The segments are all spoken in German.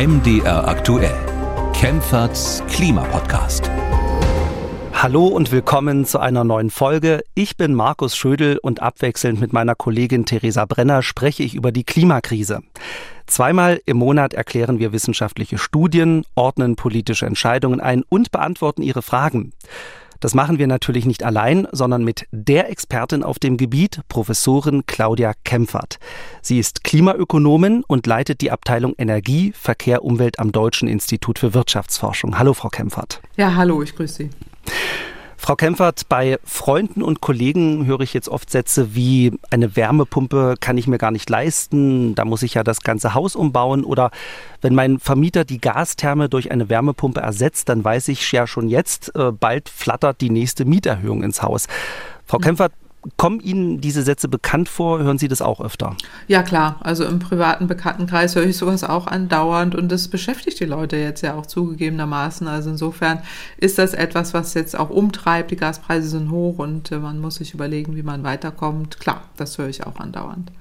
MDR aktuell. Kempferts Klimapodcast. Hallo und willkommen zu einer neuen Folge. Ich bin Markus Schödel und abwechselnd mit meiner Kollegin Theresa Brenner spreche ich über die Klimakrise. Zweimal im Monat erklären wir wissenschaftliche Studien, ordnen politische Entscheidungen ein und beantworten ihre Fragen. Das machen wir natürlich nicht allein, sondern mit der Expertin auf dem Gebiet, Professorin Claudia Kempfert. Sie ist Klimaökonomin und leitet die Abteilung Energie, Verkehr, Umwelt am Deutschen Institut für Wirtschaftsforschung. Hallo, Frau Kempfert. Ja, hallo, ich grüße Sie. Frau Kempfert, bei Freunden und Kollegen höre ich jetzt oft Sätze wie eine Wärmepumpe kann ich mir gar nicht leisten, da muss ich ja das ganze Haus umbauen oder wenn mein Vermieter die Gastherme durch eine Wärmepumpe ersetzt, dann weiß ich ja schon jetzt, äh, bald flattert die nächste Mieterhöhung ins Haus. Frau hm. Kempfert, Kommen Ihnen diese Sätze bekannt vor? Hören Sie das auch öfter? Ja, klar. Also im privaten Bekanntenkreis höre ich sowas auch andauernd und das beschäftigt die Leute jetzt ja auch zugegebenermaßen. Also insofern ist das etwas, was jetzt auch umtreibt. Die Gaspreise sind hoch und äh, man muss sich überlegen, wie man weiterkommt. Klar, das höre ich auch andauernd.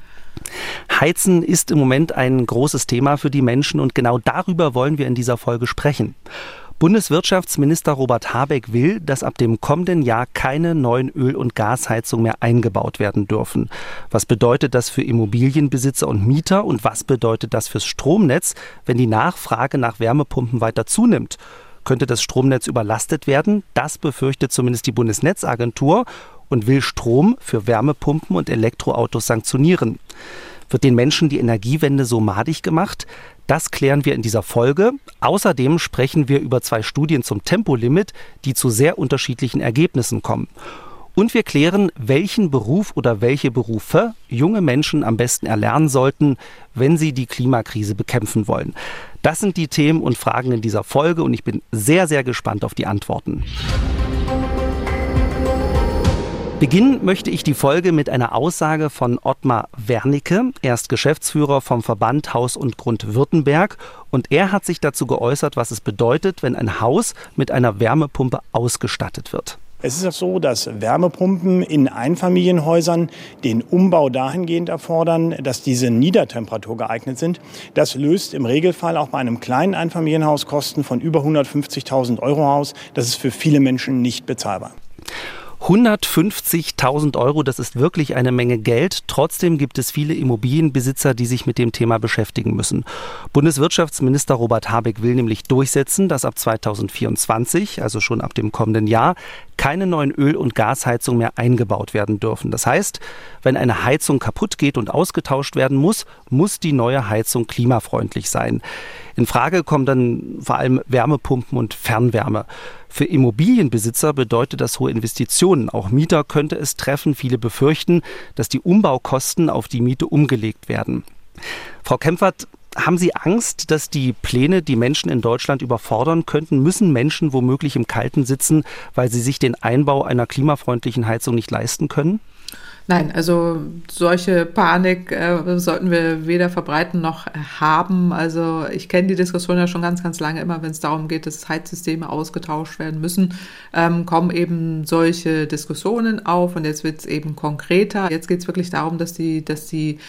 Heizen ist im Moment ein großes Thema für die Menschen und genau darüber wollen wir in dieser Folge sprechen. Bundeswirtschaftsminister Robert Habeck will, dass ab dem kommenden Jahr keine neuen Öl- und Gasheizungen mehr eingebaut werden dürfen. Was bedeutet das für Immobilienbesitzer und Mieter und was bedeutet das fürs Stromnetz, wenn die Nachfrage nach Wärmepumpen weiter zunimmt? Könnte das Stromnetz überlastet werden? Das befürchtet zumindest die Bundesnetzagentur und will Strom für Wärmepumpen und Elektroautos sanktionieren. Wird den Menschen die Energiewende so madig gemacht? Das klären wir in dieser Folge. Außerdem sprechen wir über zwei Studien zum Tempolimit, die zu sehr unterschiedlichen Ergebnissen kommen. Und wir klären, welchen Beruf oder welche Berufe junge Menschen am besten erlernen sollten, wenn sie die Klimakrise bekämpfen wollen. Das sind die Themen und Fragen in dieser Folge und ich bin sehr, sehr gespannt auf die Antworten. Beginnen möchte ich die Folge mit einer Aussage von Ottmar Wernicke. Er ist Geschäftsführer vom Verband Haus und Grund Württemberg und er hat sich dazu geäußert, was es bedeutet, wenn ein Haus mit einer Wärmepumpe ausgestattet wird. Es ist so, dass Wärmepumpen in Einfamilienhäusern den Umbau dahingehend erfordern, dass diese Niedertemperatur geeignet sind. Das löst im Regelfall auch bei einem kleinen Einfamilienhaus Kosten von über 150.000 Euro aus. Das ist für viele Menschen nicht bezahlbar. 150.000 Euro, das ist wirklich eine Menge Geld. Trotzdem gibt es viele Immobilienbesitzer, die sich mit dem Thema beschäftigen müssen. Bundeswirtschaftsminister Robert Habeck will nämlich durchsetzen, dass ab 2024, also schon ab dem kommenden Jahr, keine neuen Öl- und Gasheizungen mehr eingebaut werden dürfen. Das heißt, wenn eine Heizung kaputt geht und ausgetauscht werden muss, muss die neue Heizung klimafreundlich sein. In Frage kommen dann vor allem Wärmepumpen und Fernwärme. Für Immobilienbesitzer bedeutet das hohe Investitionen. Auch Mieter könnte es treffen. Viele befürchten, dass die Umbaukosten auf die Miete umgelegt werden. Frau Kempfert, haben Sie Angst, dass die Pläne die Menschen in Deutschland überfordern könnten? Müssen Menschen womöglich im Kalten sitzen, weil sie sich den Einbau einer klimafreundlichen Heizung nicht leisten können? Nein, also solche Panik äh, sollten wir weder verbreiten noch haben. Also ich kenne die Diskussion ja schon ganz, ganz lange immer, wenn es darum geht, dass Heizsysteme ausgetauscht werden müssen, ähm, kommen eben solche Diskussionen auf und jetzt wird es eben konkreter. Jetzt geht es wirklich darum, dass die, dass die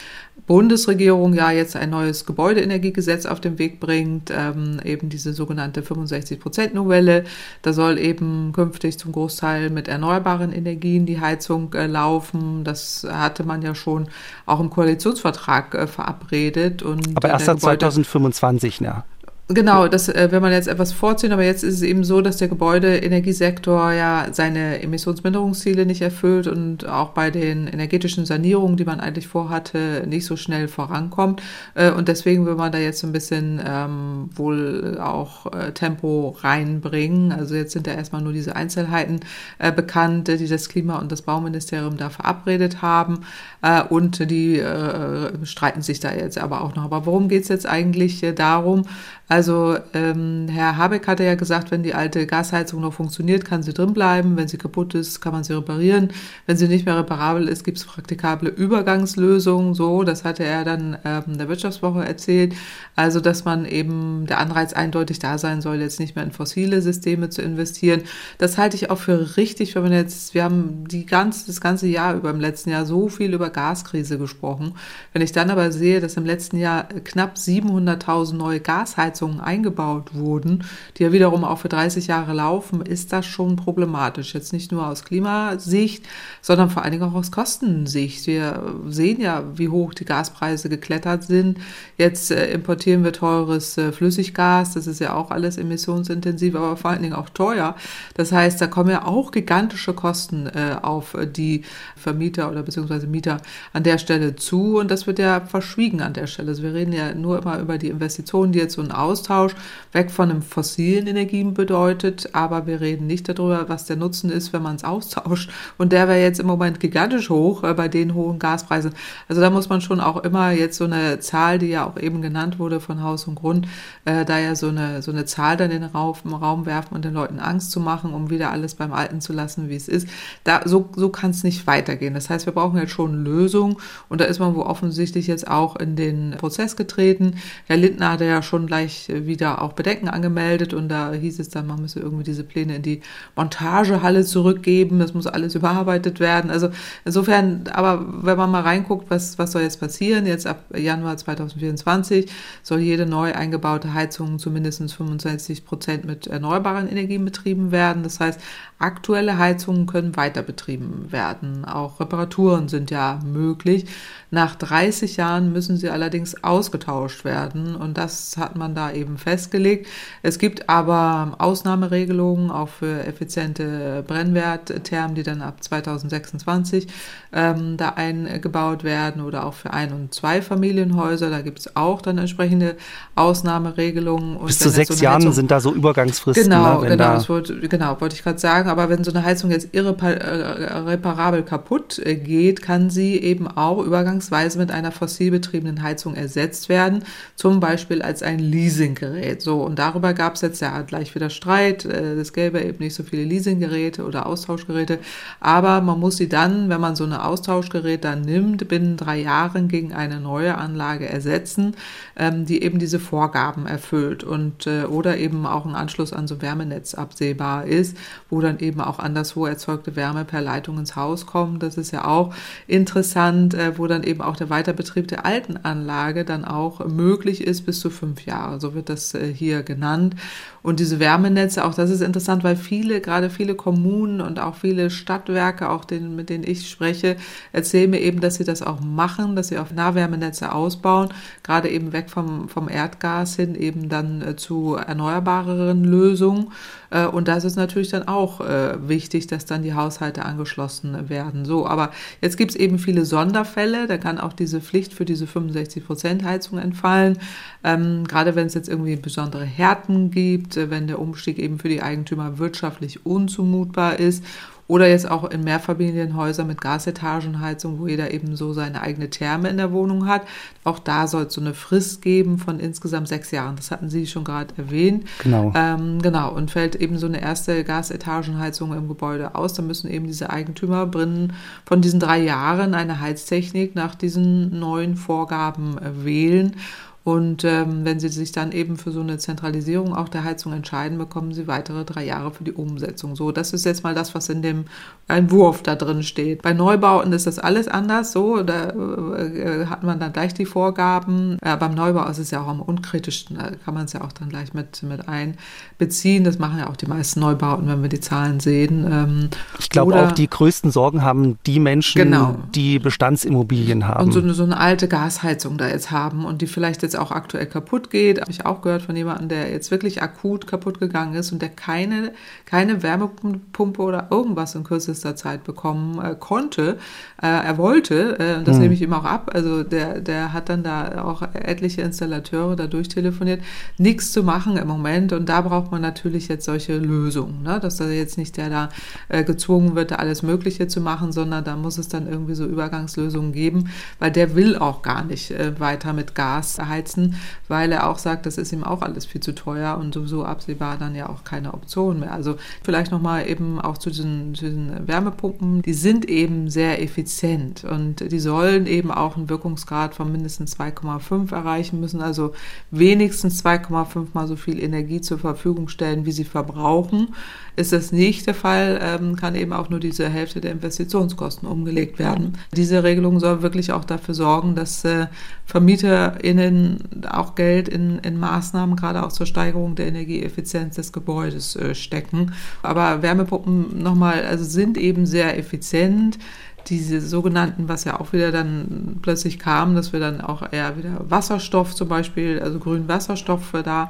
Bundesregierung ja jetzt ein neues Gebäudeenergiegesetz auf den Weg bringt, ähm, eben diese sogenannte 65-Prozent-Novelle. Da soll eben künftig zum Großteil mit erneuerbaren Energien die Heizung äh, laufen. Das hatte man ja schon auch im Koalitionsvertrag äh, verabredet. Und Aber erst seit 2025, ja. Genau, das äh, will man jetzt etwas vorziehen, aber jetzt ist es eben so, dass der Gebäudeenergiesektor ja seine Emissionsminderungsziele nicht erfüllt und auch bei den energetischen Sanierungen, die man eigentlich vorhatte, nicht so schnell vorankommt. Äh, und deswegen will man da jetzt ein bisschen ähm, wohl auch äh, Tempo reinbringen. Also jetzt sind ja erstmal nur diese Einzelheiten äh, bekannt, die das Klima- und das Bauministerium da verabredet haben. Äh, und die äh, streiten sich da jetzt aber auch noch. Aber worum geht es jetzt eigentlich darum? Also ähm, Herr Habeck hatte ja gesagt, wenn die alte Gasheizung noch funktioniert, kann sie drin bleiben. Wenn sie kaputt ist, kann man sie reparieren. Wenn sie nicht mehr reparabel ist, gibt es praktikable Übergangslösungen. So, das hatte er dann ähm, der Wirtschaftswoche erzählt. Also, dass man eben der Anreiz eindeutig da sein soll, jetzt nicht mehr in fossile Systeme zu investieren. Das halte ich auch für richtig, wenn man jetzt, wir haben die ganze, das ganze Jahr über im letzten Jahr so viel über Gaskrise gesprochen. Wenn ich dann aber sehe, dass im letzten Jahr knapp 700.000 neue Gasheizungen eingebaut wurden, die ja wiederum auch für 30 Jahre laufen, ist das schon problematisch. Jetzt nicht nur aus Klimasicht, sondern vor allen Dingen auch aus Kostensicht. Wir sehen ja, wie hoch die Gaspreise geklettert sind. Jetzt äh, importieren wir teures äh, Flüssiggas. Das ist ja auch alles emissionsintensiv, aber vor allen Dingen auch teuer. Das heißt, da kommen ja auch gigantische Kosten äh, auf die Vermieter oder beziehungsweise Mieter an der Stelle zu. Und das wird ja verschwiegen an der Stelle. Also wir reden ja nur immer über die Investitionen, die jetzt so ein Austausch weg von einem fossilen Energien bedeutet. Aber wir reden nicht darüber, was der Nutzen ist, wenn man es austauscht. Und der wäre jetzt im Moment gigantisch hoch äh, bei den hohen Gaspreisen. Also da muss man schon auch immer jetzt so eine Zahl, die ja auch eben genannt wurde von Haus und Grund, äh, da ja so eine, so eine Zahl dann in den Raum, Raum werfen und den Leuten Angst zu machen, um wieder alles beim Alten zu lassen, wie es ist. Da, so, so kann es nicht weitergehen. Das heißt, wir brauchen jetzt schon Lösungen und da ist man wohl offensichtlich jetzt auch in den Prozess getreten. Herr Lindner hatte ja schon gleich wieder auch Bedenken angemeldet und da hieß es dann, man müsse irgendwie diese Pläne in die Montagehalle zurückgeben, das muss alles überarbeitet werden. Also insofern, aber wenn man mal reinguckt, was, was soll jetzt passieren, jetzt ab Januar 2024 soll jede neu eingebaute Heizung zu mindestens 65 Prozent mit erneuerbaren Energien betrieben werden. Das heißt, aktuelle Heizungen können weiter betrieben werden. Auch Reparaturen sind ja möglich. Nach 30 Jahren müssen sie allerdings ausgetauscht werden und das hat man da eben festgelegt. Es gibt aber Ausnahmeregelungen auch für effiziente Brennwertthermen, die dann ab 2026 ähm, da eingebaut werden oder auch für Ein- und Zweifamilienhäuser. Da gibt es auch dann entsprechende Ausnahmeregelungen. Und Bis zu sechs so Jahren Heizung, sind da so Übergangsfristen. Genau, ne, genau, das wollte, genau, wollte ich gerade sagen. Aber wenn so eine Heizung jetzt irreparabel kaputt äh, geht, kann sie eben auch übergangs übergangsweise mit einer fossilbetriebenen Heizung ersetzt werden, zum Beispiel als ein Leasinggerät. So, und darüber gab es jetzt ja gleich wieder Streit. Äh, es gäbe eben nicht so viele Leasinggeräte oder Austauschgeräte, aber man muss sie dann, wenn man so eine Austauschgerät dann nimmt, binnen drei Jahren gegen eine neue Anlage ersetzen, ähm, die eben diese Vorgaben erfüllt und äh, oder eben auch ein Anschluss an so Wärmenetz absehbar ist, wo dann eben auch anderswo erzeugte Wärme per Leitung ins Haus kommt. Das ist ja auch interessant, äh, wo dann eben auch der Weiterbetrieb der alten Anlage dann auch möglich ist bis zu fünf Jahre. So wird das äh, hier genannt. Und diese Wärmenetze, auch das ist interessant, weil viele, gerade viele Kommunen und auch viele Stadtwerke, auch den, mit denen ich spreche, erzählen mir eben, dass sie das auch machen, dass sie auch Nahwärmenetze ausbauen, gerade eben weg vom, vom Erdgas hin eben dann äh, zu erneuerbareren Lösungen. Äh, und da ist es natürlich dann auch wichtig, dass dann die Haushalte angeschlossen werden. So, aber jetzt gibt es eben viele Sonderfälle, da kann auch diese Pflicht für diese 65 Prozent Heizung entfallen. Ähm, gerade wenn es jetzt irgendwie besondere Härten gibt, äh, wenn der Umstieg eben für die Eigentümer wirtschaftlich unzumutbar ist oder jetzt auch in Mehrfamilienhäusern mit Gasetagenheizung, wo jeder eben so seine eigene Therme in der Wohnung hat. Auch da soll es so eine Frist geben von insgesamt sechs Jahren. Das hatten Sie schon gerade erwähnt. Genau. Ähm, genau. Und fällt eben so eine erste Gasetagenheizung im Gebäude aus, dann müssen eben diese Eigentümer binnen von diesen drei Jahren eine Heiztechnik nach diesen neuen Vorgaben wählen. Und ähm, wenn Sie sich dann eben für so eine Zentralisierung auch der Heizung entscheiden, bekommen Sie weitere drei Jahre für die Umsetzung. So, das ist jetzt mal das, was in dem Entwurf da drin steht. Bei Neubauten ist das alles anders. So, da äh, hat man dann gleich die Vorgaben. Äh, beim Neubau ist es ja auch am unkritischsten. Da kann man es ja auch dann gleich mit, mit einbeziehen. Das machen ja auch die meisten Neubauten, wenn wir die Zahlen sehen. Ähm, ich glaube auch, die größten Sorgen haben die Menschen, genau. die Bestandsimmobilien haben. Und so eine, so eine alte Gasheizung da jetzt haben und die vielleicht jetzt jetzt auch aktuell kaputt geht. Habe ich auch gehört von jemandem, der jetzt wirklich akut kaputt gegangen ist und der keine, keine Wärmepumpe oder irgendwas in kürzester Zeit bekommen äh, konnte. Äh, er wollte, äh, das hm. nehme ich ihm auch ab. Also der, der hat dann da auch etliche Installateure da durchtelefoniert. Nichts zu machen im Moment und da braucht man natürlich jetzt solche Lösungen, ne? dass da jetzt nicht der da äh, gezwungen wird, da alles Mögliche zu machen, sondern da muss es dann irgendwie so Übergangslösungen geben, weil der will auch gar nicht äh, weiter mit Gas heizen heizen, weil er auch sagt, das ist ihm auch alles viel zu teuer und sowieso absehbar dann ja auch keine Option mehr. Also vielleicht nochmal eben auch zu diesen, zu diesen Wärmepumpen, die sind eben sehr effizient und die sollen eben auch einen Wirkungsgrad von mindestens 2,5 erreichen, müssen also wenigstens 2,5 mal so viel Energie zur Verfügung stellen, wie sie verbrauchen. Ist das nicht der Fall, ähm, kann eben auch nur diese Hälfte der Investitionskosten umgelegt werden. Diese Regelung soll wirklich auch dafür sorgen, dass äh, VermieterInnen auch Geld in, in Maßnahmen, gerade auch zur Steigerung der Energieeffizienz des Gebäudes äh, stecken. Aber Wärmepumpen nochmal, also sind eben sehr effizient diese sogenannten, was ja auch wieder dann plötzlich kam, dass wir dann auch eher wieder Wasserstoff zum Beispiel, also grünen Wasserstoff da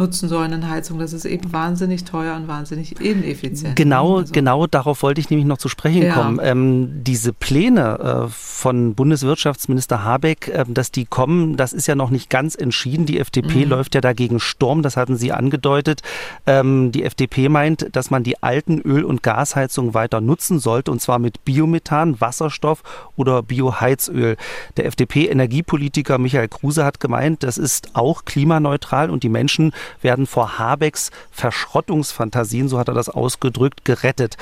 nutzen sollen in Heizung. Das ist eben wahnsinnig teuer und wahnsinnig ineffizient. Genau, also. genau darauf wollte ich nämlich noch zu sprechen ja. kommen. Ähm, diese Pläne äh, von Bundeswirtschaftsminister Habeck, äh, dass die kommen, das ist ja noch nicht ganz entschieden. Die FDP mhm. läuft ja dagegen Sturm, das hatten Sie angedeutet. Ähm, die FDP meint, dass man die alten Öl- und Gasheizungen weiter nutzen sollte, und zwar mit Biomethan, Wasserstoff oder Bioheizöl. Der FDP-Energiepolitiker Michael Kruse hat gemeint, das ist auch klimaneutral und die Menschen werden vor Habecks Verschrottungsfantasien, so hat er das ausgedrückt, gerettet.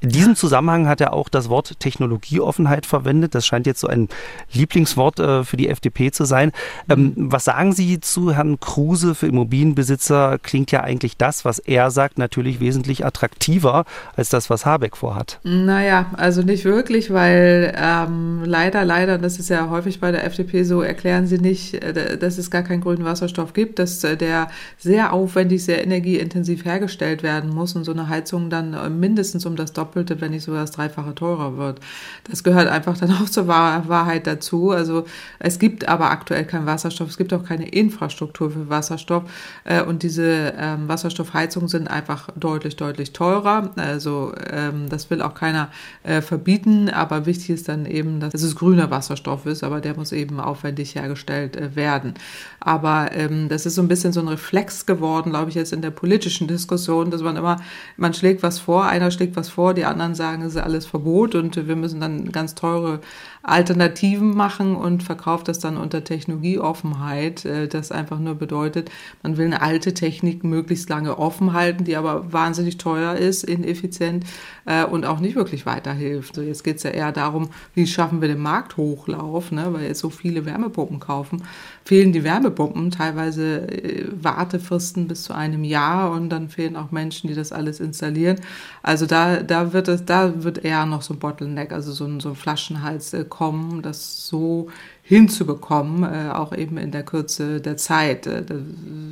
In diesem Zusammenhang hat er auch das Wort Technologieoffenheit verwendet. Das scheint jetzt so ein Lieblingswort äh, für die FDP zu sein. Ähm, was sagen Sie zu Herrn Kruse für Immobilienbesitzer? Klingt ja eigentlich das, was er sagt, natürlich wesentlich attraktiver als das, was Habeck vorhat. Naja, also nicht wirklich, weil ähm, leider, leider, das ist ja häufig bei der FDP so, erklären sie nicht, äh, dass es gar keinen grünen Wasserstoff gibt, dass äh, der sehr aufwendig, sehr energieintensiv hergestellt werden muss und so eine Heizung dann äh, mindestens um das Doppelte Doppelte, wenn nicht sogar das Dreifache teurer wird. Das gehört einfach dann auch zur Wahrheit dazu. Also es gibt aber aktuell keinen Wasserstoff, es gibt auch keine Infrastruktur für Wasserstoff äh, und diese ähm, Wasserstoffheizungen sind einfach deutlich, deutlich teurer. Also ähm, das will auch keiner äh, verbieten, aber wichtig ist dann eben, dass es grüner Wasserstoff ist, aber der muss eben aufwendig hergestellt äh, werden. Aber ähm, das ist so ein bisschen so ein Reflex geworden, glaube ich, jetzt in der politischen Diskussion, dass man immer, man schlägt was vor, einer schlägt was vor, die anderen sagen, es ist alles Verbot und wir müssen dann ganz teure Alternativen machen und verkauft das dann unter Technologieoffenheit. Äh, das einfach nur bedeutet, man will eine alte Technik möglichst lange offen halten, die aber wahnsinnig teuer ist, ineffizient äh, und auch nicht wirklich weiterhilft. So, jetzt geht es ja eher darum, wie schaffen wir den Markthochlauf, ne? weil jetzt so viele Wärmepumpen kaufen. Fehlen die Wärmepumpen, teilweise äh, Wartefristen bis zu einem Jahr und dann fehlen auch Menschen, die das alles installieren. Also da, da wird es, da wird eher noch so ein Bottleneck, also so ein, so ein Flaschenhals äh, kommen, das so hinzubekommen, äh, auch eben in der Kürze der Zeit. Äh,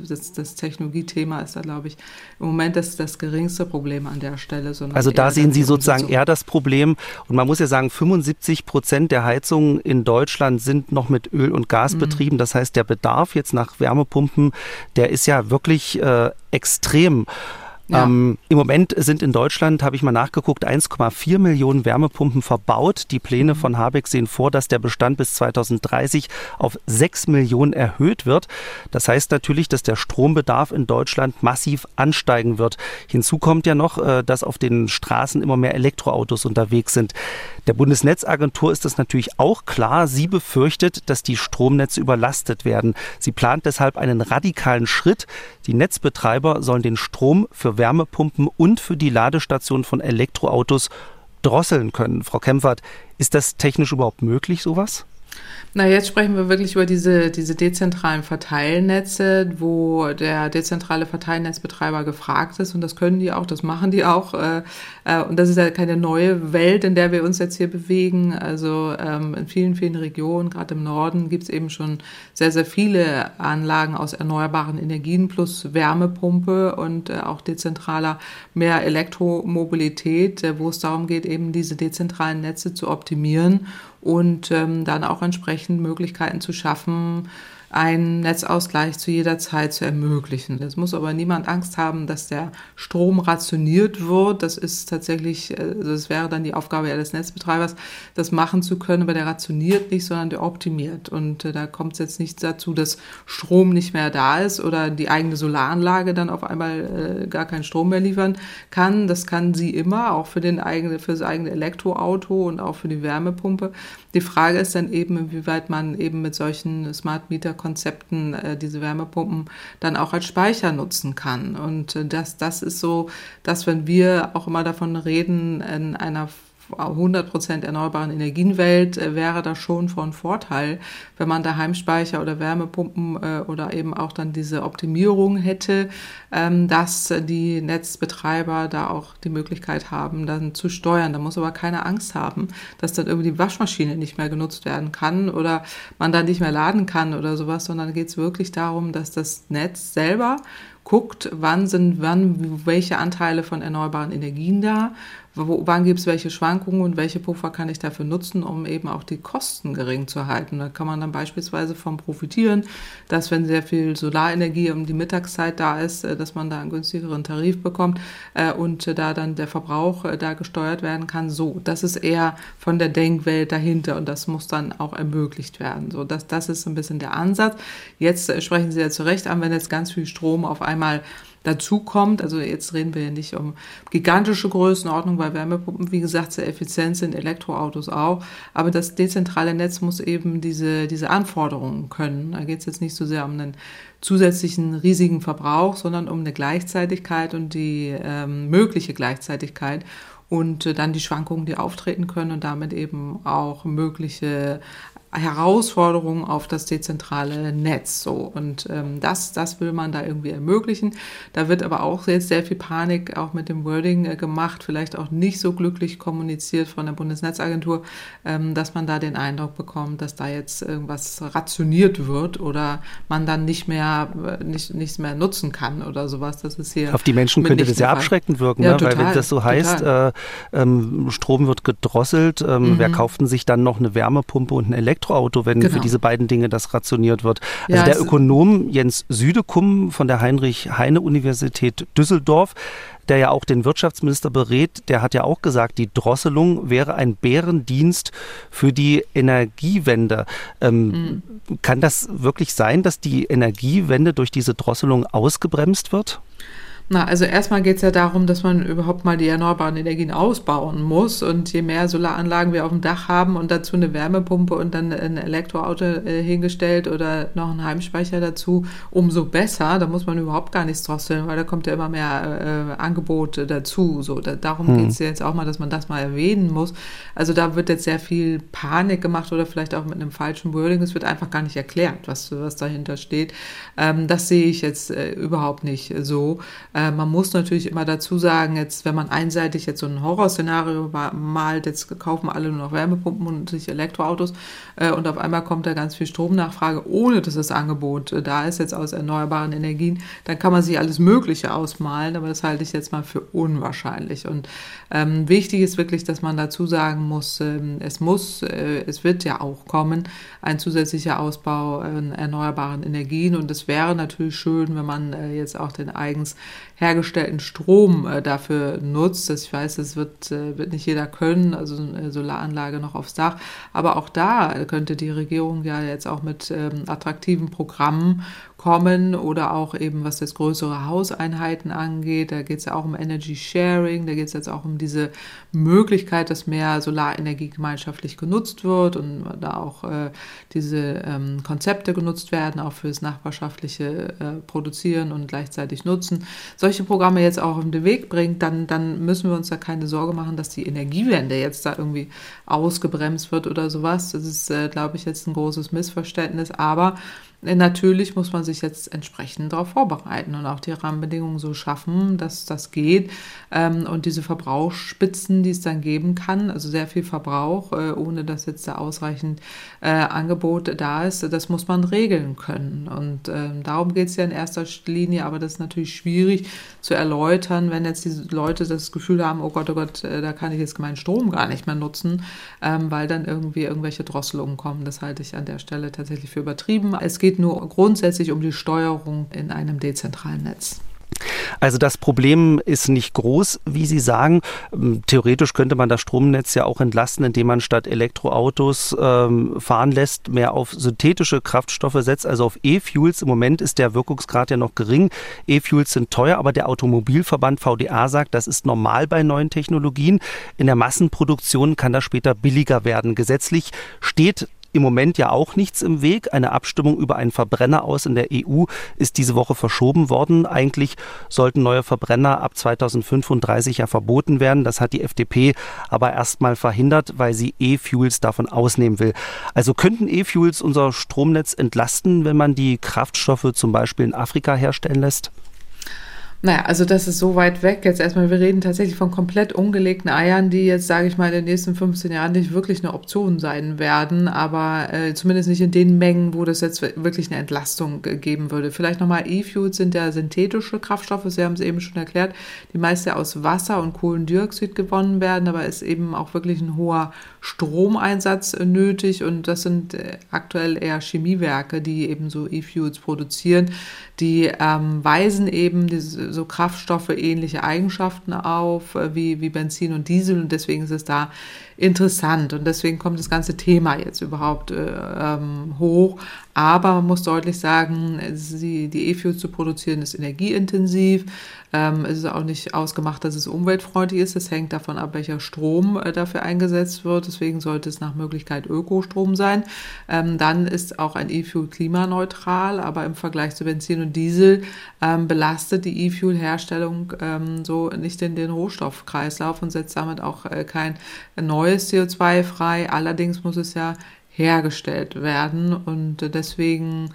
das, das Technologiethema ist da, glaube ich, im Moment das, das geringste Problem an der Stelle. Also da sehen Sie sozusagen eher das Problem. Und man muss ja sagen, 75 Prozent der Heizungen in Deutschland sind noch mit Öl und Gas mhm. betrieben. Das heißt, der Bedarf jetzt nach Wärmepumpen, der ist ja wirklich äh, extrem. Ja. Ähm, Im Moment sind in Deutschland, habe ich mal nachgeguckt, 1,4 Millionen Wärmepumpen verbaut. Die Pläne von Habeck sehen vor, dass der Bestand bis 2030 auf 6 Millionen erhöht wird. Das heißt natürlich, dass der Strombedarf in Deutschland massiv ansteigen wird. Hinzu kommt ja noch, äh, dass auf den Straßen immer mehr Elektroautos unterwegs sind. Der Bundesnetzagentur ist das natürlich auch klar. Sie befürchtet, dass die Stromnetze überlastet werden. Sie plant deshalb einen radikalen Schritt. Die Netzbetreiber sollen den Strom für Wärmepumpen und für die Ladestation von Elektroautos drosseln können. Frau Kempfert, ist das technisch überhaupt möglich, sowas? Na, jetzt sprechen wir wirklich über diese, diese dezentralen Verteilnetze, wo der dezentrale Verteilnetzbetreiber gefragt ist und das können die auch, das machen die auch. Äh, äh, und das ist ja keine neue Welt, in der wir uns jetzt hier bewegen. Also ähm, in vielen, vielen Regionen, gerade im Norden, gibt es eben schon sehr, sehr viele Anlagen aus erneuerbaren Energien plus Wärmepumpe und äh, auch dezentraler mehr Elektromobilität, wo es darum geht, eben diese dezentralen Netze zu optimieren und ähm, dann auch entsprechend Möglichkeiten zu schaffen, einen Netzausgleich zu jeder Zeit zu ermöglichen. Es muss aber niemand Angst haben, dass der Strom rationiert wird. Das ist tatsächlich, also das wäre dann die Aufgabe des Netzbetreibers, das machen zu können, aber der rationiert nicht, sondern der optimiert. Und äh, da kommt es jetzt nicht dazu, dass Strom nicht mehr da ist oder die eigene Solaranlage dann auf einmal äh, gar keinen Strom mehr liefern kann. Das kann sie immer, auch für den eigene, für das eigene Elektroauto und auch für die Wärmepumpe. Die Frage ist dann eben, inwieweit man eben mit solchen Smart Meter Konzepten äh, diese Wärmepumpen dann auch als Speicher nutzen kann. Und äh, das, das ist so, dass wenn wir auch immer davon reden, in einer 100% erneuerbaren Energienwelt äh, wäre das schon von Vorteil, wenn man da Heimspeicher oder Wärmepumpen äh, oder eben auch dann diese Optimierung hätte, ähm, dass die Netzbetreiber da auch die Möglichkeit haben, dann zu steuern. Da muss aber keine Angst haben, dass dann irgendwie die Waschmaschine nicht mehr genutzt werden kann oder man dann nicht mehr laden kann oder sowas, sondern geht es wirklich darum, dass das Netz selber guckt, wann sind wann welche Anteile von erneuerbaren Energien da wann gibt es welche Schwankungen und welche Puffer kann ich dafür nutzen, um eben auch die Kosten gering zu halten. Da kann man dann beispielsweise vom profitieren, dass wenn sehr viel Solarenergie um die Mittagszeit da ist, äh, dass man da einen günstigeren Tarif bekommt äh, und da dann der Verbrauch äh, da gesteuert werden kann. So, das ist eher von der Denkwelt dahinter und das muss dann auch ermöglicht werden. So, das, das ist ein bisschen der Ansatz. Jetzt sprechen Sie ja zu Recht an, wenn jetzt ganz viel Strom auf einmal dazu kommt. Also jetzt reden wir ja nicht um gigantische Größenordnung, weil Wärmepumpen, wie gesagt, sehr effizient sind, Elektroautos auch. Aber das dezentrale Netz muss eben diese, diese Anforderungen können. Da geht es jetzt nicht so sehr um einen zusätzlichen riesigen Verbrauch, sondern um eine Gleichzeitigkeit und die ähm, mögliche Gleichzeitigkeit und äh, dann die Schwankungen, die auftreten können und damit eben auch mögliche Herausforderungen auf das dezentrale Netz. So. Und ähm, das, das will man da irgendwie ermöglichen. Da wird aber auch jetzt sehr viel Panik auch mit dem Wording äh, gemacht, vielleicht auch nicht so glücklich kommuniziert von der Bundesnetzagentur, ähm, dass man da den Eindruck bekommt, dass da jetzt irgendwas rationiert wird oder man dann nicht mehr äh, nicht, nichts mehr nutzen kann oder sowas. Das ist hier. Auf die Menschen könnte das ja abschreckend wirken, ja, ne? total, weil wenn das so heißt, äh, ähm, Strom wird gedrosselt, ähm, mhm. wer kauft denn sich dann noch eine Wärmepumpe und ein Elektro Elektroauto, wenn genau. für diese beiden Dinge das rationiert wird. Also ja, der Ökonom Jens Südekum von der Heinrich-Heine-Universität Düsseldorf, der ja auch den Wirtschaftsminister berät, der hat ja auch gesagt, die Drosselung wäre ein Bärendienst für die Energiewende. Ähm, mhm. Kann das wirklich sein, dass die Energiewende durch diese Drosselung ausgebremst wird? Na, also erstmal geht es ja darum, dass man überhaupt mal die erneuerbaren Energien ausbauen muss. Und je mehr Solaranlagen wir auf dem Dach haben und dazu eine Wärmepumpe und dann ein Elektroauto äh, hingestellt oder noch ein Heimspeicher dazu, umso besser. Da muss man überhaupt gar nichts drosseln, weil da kommt ja immer mehr äh, Angebot dazu. So, da, darum hm. geht es jetzt auch mal, dass man das mal erwähnen muss. Also da wird jetzt sehr viel Panik gemacht oder vielleicht auch mit einem falschen Wording. Es wird einfach gar nicht erklärt, was, was dahinter steht. Ähm, das sehe ich jetzt äh, überhaupt nicht so. Äh, man muss natürlich immer dazu sagen, jetzt, wenn man einseitig jetzt so ein Horrorszenario malt, jetzt kaufen alle nur noch Wärmepumpen und sich Elektroautos äh, und auf einmal kommt da ganz viel Stromnachfrage, ohne dass das Angebot äh, da ist, jetzt aus erneuerbaren Energien, dann kann man sich alles Mögliche ausmalen, aber das halte ich jetzt mal für unwahrscheinlich. Und ähm, wichtig ist wirklich, dass man dazu sagen muss, ähm, es muss, äh, es wird ja auch kommen, ein zusätzlicher Ausbau an erneuerbaren Energien und es wäre natürlich schön, wenn man äh, jetzt auch den eigens hergestellten Strom äh, dafür nutzt. Das, ich weiß, das wird, äh, wird nicht jeder können, also eine Solaranlage noch aufs Dach. Aber auch da könnte die Regierung ja jetzt auch mit ähm, attraktiven Programmen kommen oder auch eben was das größere Hauseinheiten angeht. Da geht es ja auch um Energy Sharing, da geht es jetzt auch um diese Möglichkeit, dass mehr Solarenergie gemeinschaftlich genutzt wird und da auch äh, diese ähm, Konzepte genutzt werden, auch fürs nachbarschaftliche äh, Produzieren und gleichzeitig Nutzen. Solche Programme jetzt auch auf den Weg bringt, dann, dann müssen wir uns da keine Sorge machen, dass die Energiewende jetzt da irgendwie ausgebremst wird oder sowas. Das ist, äh, glaube ich, jetzt ein großes Missverständnis. Aber Natürlich muss man sich jetzt entsprechend darauf vorbereiten und auch die Rahmenbedingungen so schaffen, dass das geht. Ähm, und diese Verbrauchsspitzen, die es dann geben kann, also sehr viel Verbrauch, äh, ohne dass jetzt da ausreichend äh, Angebot da ist, das muss man regeln können. Und ähm, darum geht es ja in erster Linie, aber das ist natürlich schwierig zu erläutern, wenn jetzt diese Leute das Gefühl haben, oh Gott, oh Gott, äh, da kann ich jetzt meinen Strom gar nicht mehr nutzen, ähm, weil dann irgendwie irgendwelche Drosselungen kommen. Das halte ich an der Stelle tatsächlich für übertrieben. Es geht nur grundsätzlich um die Steuerung in einem dezentralen Netz. Also das Problem ist nicht groß, wie Sie sagen. Ähm, theoretisch könnte man das Stromnetz ja auch entlasten, indem man statt Elektroautos ähm, fahren lässt, mehr auf synthetische Kraftstoffe setzt, also auf E-Fuels. Im Moment ist der Wirkungsgrad ja noch gering. E-Fuels sind teuer, aber der Automobilverband VDA sagt, das ist normal bei neuen Technologien. In der Massenproduktion kann das später billiger werden. Gesetzlich steht im Moment ja auch nichts im Weg. Eine Abstimmung über einen Verbrenner aus in der EU ist diese Woche verschoben worden. Eigentlich sollten neue Verbrenner ab 2035 ja verboten werden. Das hat die FDP aber erstmal verhindert, weil sie E-Fuels davon ausnehmen will. Also könnten E-Fuels unser Stromnetz entlasten, wenn man die Kraftstoffe zum Beispiel in Afrika herstellen lässt? Naja, also das ist so weit weg. Jetzt erstmal, wir reden tatsächlich von komplett ungelegten Eiern, die jetzt, sage ich mal, in den nächsten 15 Jahren nicht wirklich eine Option sein werden, aber äh, zumindest nicht in den Mengen, wo das jetzt wirklich eine Entlastung geben würde. Vielleicht nochmal, E-Fuels sind ja synthetische Kraftstoffe, Sie haben es eben schon erklärt, die meist ja aus Wasser und Kohlendioxid gewonnen werden, aber ist eben auch wirklich ein hoher Stromeinsatz nötig und das sind äh, aktuell eher Chemiewerke, die eben so E-Fuels produzieren. Die ähm, weisen eben diese, so Kraftstoffe ähnliche Eigenschaften auf äh, wie, wie Benzin und Diesel und deswegen ist es da interessant und deswegen kommt das ganze Thema jetzt überhaupt äh, ähm, hoch. Aber man muss deutlich sagen, sie, die E-Fuels zu produzieren ist energieintensiv. Ähm, es ist auch nicht ausgemacht, dass es umweltfreundlich ist. Es hängt davon ab, welcher Strom äh, dafür eingesetzt wird. Deswegen sollte es nach Möglichkeit Ökostrom sein. Ähm, dann ist auch ein E-Fuel klimaneutral, aber im Vergleich zu Benzin und Diesel ähm, belastet die E-Fuel-Herstellung ähm, so nicht in den Rohstoffkreislauf und setzt damit auch äh, kein neues CO2 frei. Allerdings muss es ja hergestellt werden. Und deswegen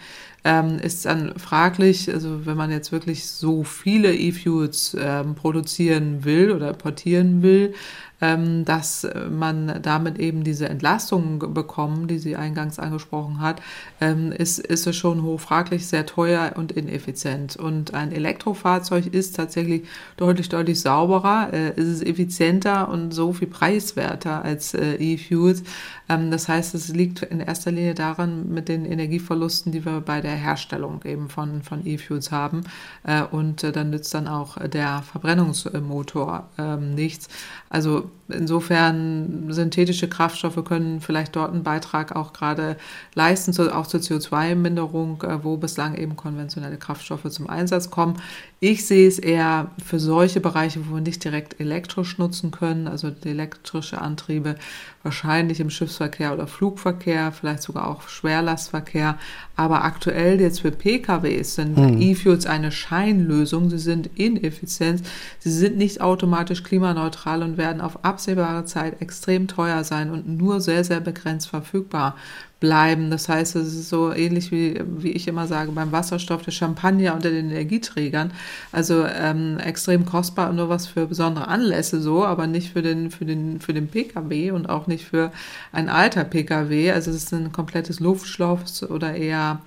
ähm, ist dann fraglich, also wenn man jetzt wirklich so viele E-Fuels ähm, produzieren will oder importieren will, dass man damit eben diese Entlastung bekommt, die sie eingangs angesprochen hat, ähm, ist, ist es schon hochfraglich, sehr teuer und ineffizient. Und ein Elektrofahrzeug ist tatsächlich deutlich, deutlich sauberer, äh, ist es effizienter und so viel preiswerter als äh, E-Fuels. Ähm, das heißt, es liegt in erster Linie daran, mit den Energieverlusten, die wir bei der Herstellung eben von, von E-Fuels haben. Äh, und dann nützt dann auch der Verbrennungsmotor nichts. Also insofern synthetische Kraftstoffe können vielleicht dort einen Beitrag auch gerade leisten, auch zur CO2-Minderung, äh, wo bislang eben konventionelle Kraftstoffe zum Einsatz kommen. Ich sehe es eher für solche Bereiche, wo wir nicht direkt elektrisch nutzen können, also elektrische Antriebe wahrscheinlich im Schiffsverkehr oder Flugverkehr, vielleicht sogar auch Schwerlastverkehr. Aber aktuell jetzt für PKWs sind hm. E-Fuels eine Scheinlösung. Sie sind ineffizient. Sie sind nicht automatisch klimaneutral und werden auf absehbare Zeit extrem teuer sein und nur sehr, sehr begrenzt verfügbar bleiben. Das heißt, es ist so ähnlich wie, wie ich immer sage, beim Wasserstoff, der Champagner unter den Energieträgern. Also ähm, extrem kostbar und nur was für besondere Anlässe so, aber nicht für den, für den, für den Pkw und auch nicht für ein alter Pkw. Also es ist ein komplettes Luftschloss oder eher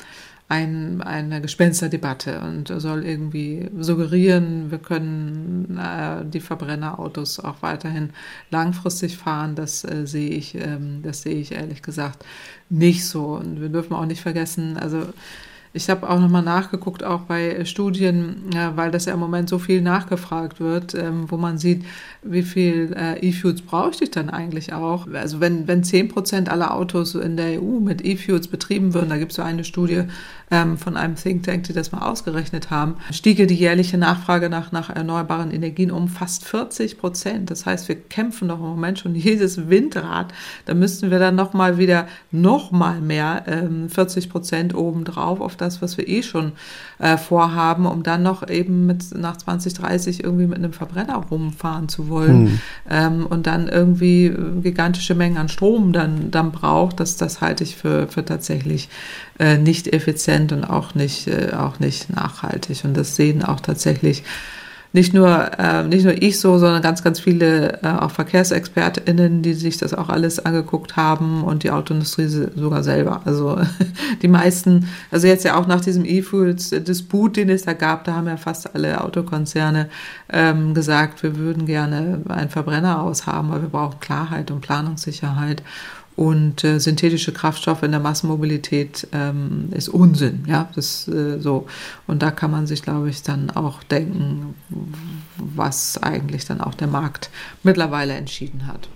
ein, eine Gespensterdebatte und soll irgendwie suggerieren, wir können äh, die Verbrennerautos auch weiterhin langfristig fahren. Das äh, sehe ich, ähm, das sehe ich ehrlich gesagt nicht so. Und wir dürfen auch nicht vergessen, also ich habe auch nochmal nachgeguckt, auch bei Studien, ja, weil das ja im Moment so viel nachgefragt wird, ähm, wo man sieht, wie viel äh, E-Fuels bräuchte ich dann eigentlich auch. Also wenn, wenn 10 Prozent aller Autos in der EU mit E-Fuels betrieben würden, da gibt es so eine Studie ähm, von einem Think Tank, die das mal ausgerechnet haben, stiege die jährliche Nachfrage nach, nach erneuerbaren Energien um fast 40 Prozent. Das heißt, wir kämpfen doch im Moment schon jedes Windrad. Da müssten wir dann nochmal wieder nochmal mehr ähm, 40 Prozent obendrauf auf das, was wir eh schon äh, vorhaben, um dann noch eben mit nach 2030 irgendwie mit einem Verbrenner rumfahren zu wollen mhm. ähm, und dann irgendwie äh, gigantische Mengen an Strom dann, dann braucht. Das, das halte ich für, für tatsächlich äh, nicht effizient und auch nicht, äh, auch nicht nachhaltig. Und das sehen auch tatsächlich nicht nur, äh, nicht nur ich so, sondern ganz, ganz viele äh, auch VerkehrsexpertInnen, die sich das auch alles angeguckt haben und die Autoindustrie sogar selber. Also die meisten, also jetzt ja auch nach diesem E-Fuels-Disput, den es da gab, da haben ja fast alle Autokonzerne ähm, gesagt, wir würden gerne einen Verbrenner aushaben, weil wir brauchen Klarheit und Planungssicherheit. Und äh, synthetische Kraftstoffe in der Massenmobilität ähm, ist Unsinn, ja, das äh, so. Und da kann man sich, glaube ich, dann auch denken, was eigentlich dann auch der Markt mittlerweile entschieden hat.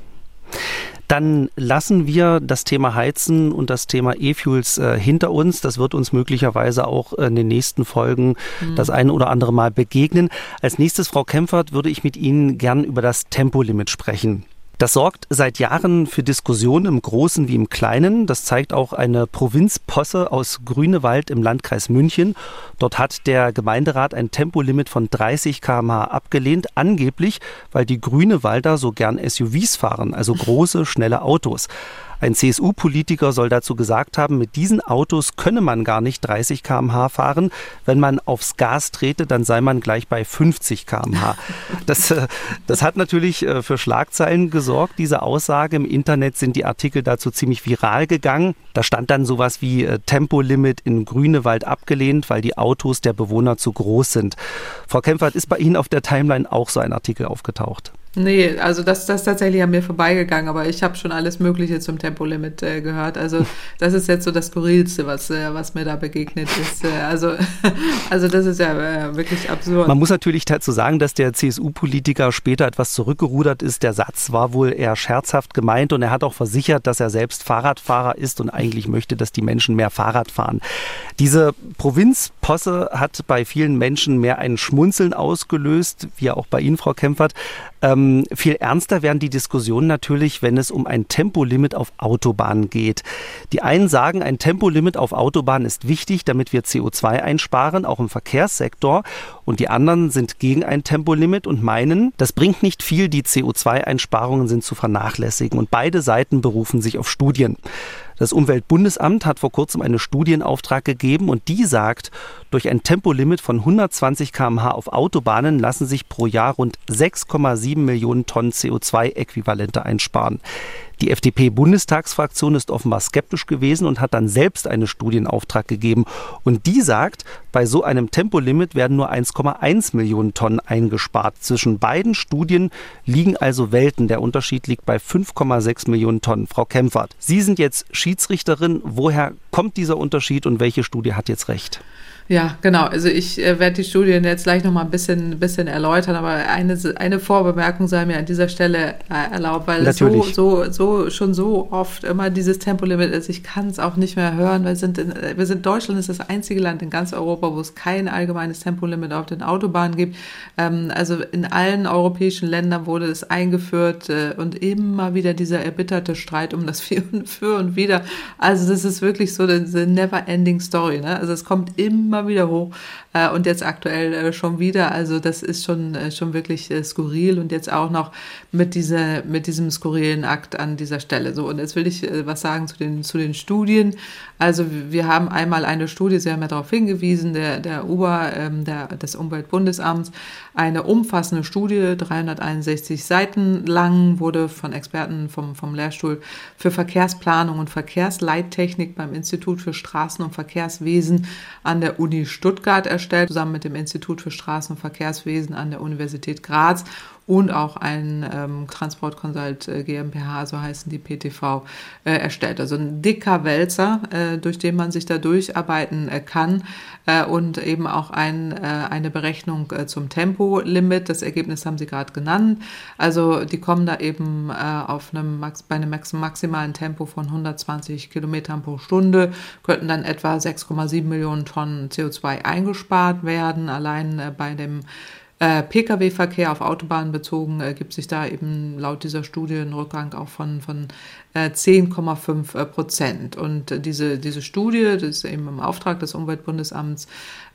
Dann lassen wir das Thema Heizen und das Thema E-Fuels äh, hinter uns. Das wird uns möglicherweise auch in den nächsten Folgen mhm. das eine oder andere Mal begegnen. Als nächstes, Frau Kempfert, würde ich mit Ihnen gern über das Tempolimit sprechen. Das sorgt seit Jahren für Diskussionen im Großen wie im Kleinen. Das zeigt auch eine Provinzposse aus Grünewald im Landkreis München. Dort hat der Gemeinderat ein Tempolimit von 30 km/h abgelehnt, angeblich, weil die Grünewalder so gern SUVs fahren, also große, schnelle Autos. Ein CSU-Politiker soll dazu gesagt haben, mit diesen Autos könne man gar nicht 30 km/h fahren. Wenn man aufs Gas trete, dann sei man gleich bei 50 km/h. Das, äh, das hat natürlich äh, für Schlagzeilen gesorgt, diese Aussage. Im Internet sind die Artikel dazu ziemlich viral gegangen. Da stand dann sowas wie äh, Tempolimit in Grünewald abgelehnt, weil die Autos der Bewohner zu groß sind. Frau Kempfert, ist bei Ihnen auf der Timeline auch so ein Artikel aufgetaucht? Nee, also das, das ist tatsächlich an mir vorbeigegangen, aber ich habe schon alles Mögliche zum Tempolimit äh, gehört. Also das ist jetzt so das Skurrilste, was, äh, was mir da begegnet ist. Äh, also, also das ist ja äh, wirklich absurd. Man muss natürlich dazu sagen, dass der CSU-Politiker später etwas zurückgerudert ist. Der Satz war wohl eher scherzhaft gemeint und er hat auch versichert, dass er selbst Fahrradfahrer ist und eigentlich möchte, dass die Menschen mehr Fahrrad fahren. Diese Provinzposse hat bei vielen Menschen mehr ein Schmunzeln ausgelöst, wie auch bei Ihnen, Frau Kempfert. Ähm, viel ernster werden die Diskussionen natürlich, wenn es um ein Tempolimit auf Autobahnen geht. Die einen sagen, ein Tempolimit auf Autobahnen ist wichtig, damit wir CO2 einsparen, auch im Verkehrssektor. Und die anderen sind gegen ein Tempolimit und meinen, das bringt nicht viel, die CO2-Einsparungen sind zu vernachlässigen. Und beide Seiten berufen sich auf Studien. Das Umweltbundesamt hat vor kurzem einen Studienauftrag gegeben und die sagt, durch ein Tempolimit von 120 km/h auf Autobahnen lassen sich pro Jahr rund 6,7 Millionen Tonnen CO2-Äquivalente einsparen. Die FDP-Bundestagsfraktion ist offenbar skeptisch gewesen und hat dann selbst einen Studienauftrag gegeben. Und die sagt, bei so einem Tempolimit werden nur 1,1 Millionen Tonnen eingespart. Zwischen beiden Studien liegen also Welten. Der Unterschied liegt bei 5,6 Millionen Tonnen. Frau Kempfert, Sie sind jetzt Schiedsrichterin. Woher kommt dieser Unterschied und welche Studie hat jetzt recht? Ja, genau. Also ich äh, werde die Studien jetzt gleich noch mal ein bisschen, bisschen erläutern, aber eine, eine Vorbemerkung sei mir an dieser Stelle äh, erlaubt, weil es so, so, so, schon so oft immer dieses Tempolimit ist. Ich kann es auch nicht mehr hören, weil wir sind, in, wir sind Deutschland ist das einzige Land in ganz Europa, wo es kein allgemeines Tempolimit auf den Autobahnen gibt. Ähm, also in allen europäischen Ländern wurde es eingeführt äh, und immer wieder dieser erbitterte Streit um das Für und, für und Wider. Also das ist wirklich so eine never ending Story. Ne? Also es kommt immer immer wieder hoch äh, und jetzt aktuell äh, schon wieder. Also das ist schon, äh, schon wirklich äh, skurril und jetzt auch noch mit, dieser, mit diesem skurrilen Akt an dieser Stelle. So, und jetzt will ich äh, was sagen zu den, zu den Studien. Also wir haben einmal eine Studie, Sie haben ja darauf hingewiesen, der, der UBA, ähm, der, des Umweltbundesamts, eine umfassende Studie, 361 Seiten lang, wurde von Experten vom, vom Lehrstuhl für Verkehrsplanung und Verkehrsleittechnik beim Institut für Straßen- und Verkehrswesen an der Uni Stuttgart erstellt, zusammen mit dem Institut für Straßen- und Verkehrswesen an der Universität Graz und auch ein ähm, Transport Consult äh, GmbH, so heißen die PTV, äh, erstellt. Also ein dicker Wälzer, äh, durch den man sich da durcharbeiten äh, kann äh, und eben auch ein, äh, eine Berechnung äh, zum Tempolimit. Das Ergebnis haben Sie gerade genannt. Also die kommen da eben äh, auf einem Max, bei einem maximalen Tempo von 120 Kilometern pro Stunde, könnten dann etwa 6,7 Millionen Tonnen CO2 eingespart werden, allein äh, bei dem äh, Pkw-Verkehr auf Autobahnen bezogen äh, gibt sich da eben laut dieser Studie ein Rückgang auch von, von 10,5 äh, Prozent. Und äh, diese, diese Studie, das ist eben im Auftrag des Umweltbundesamts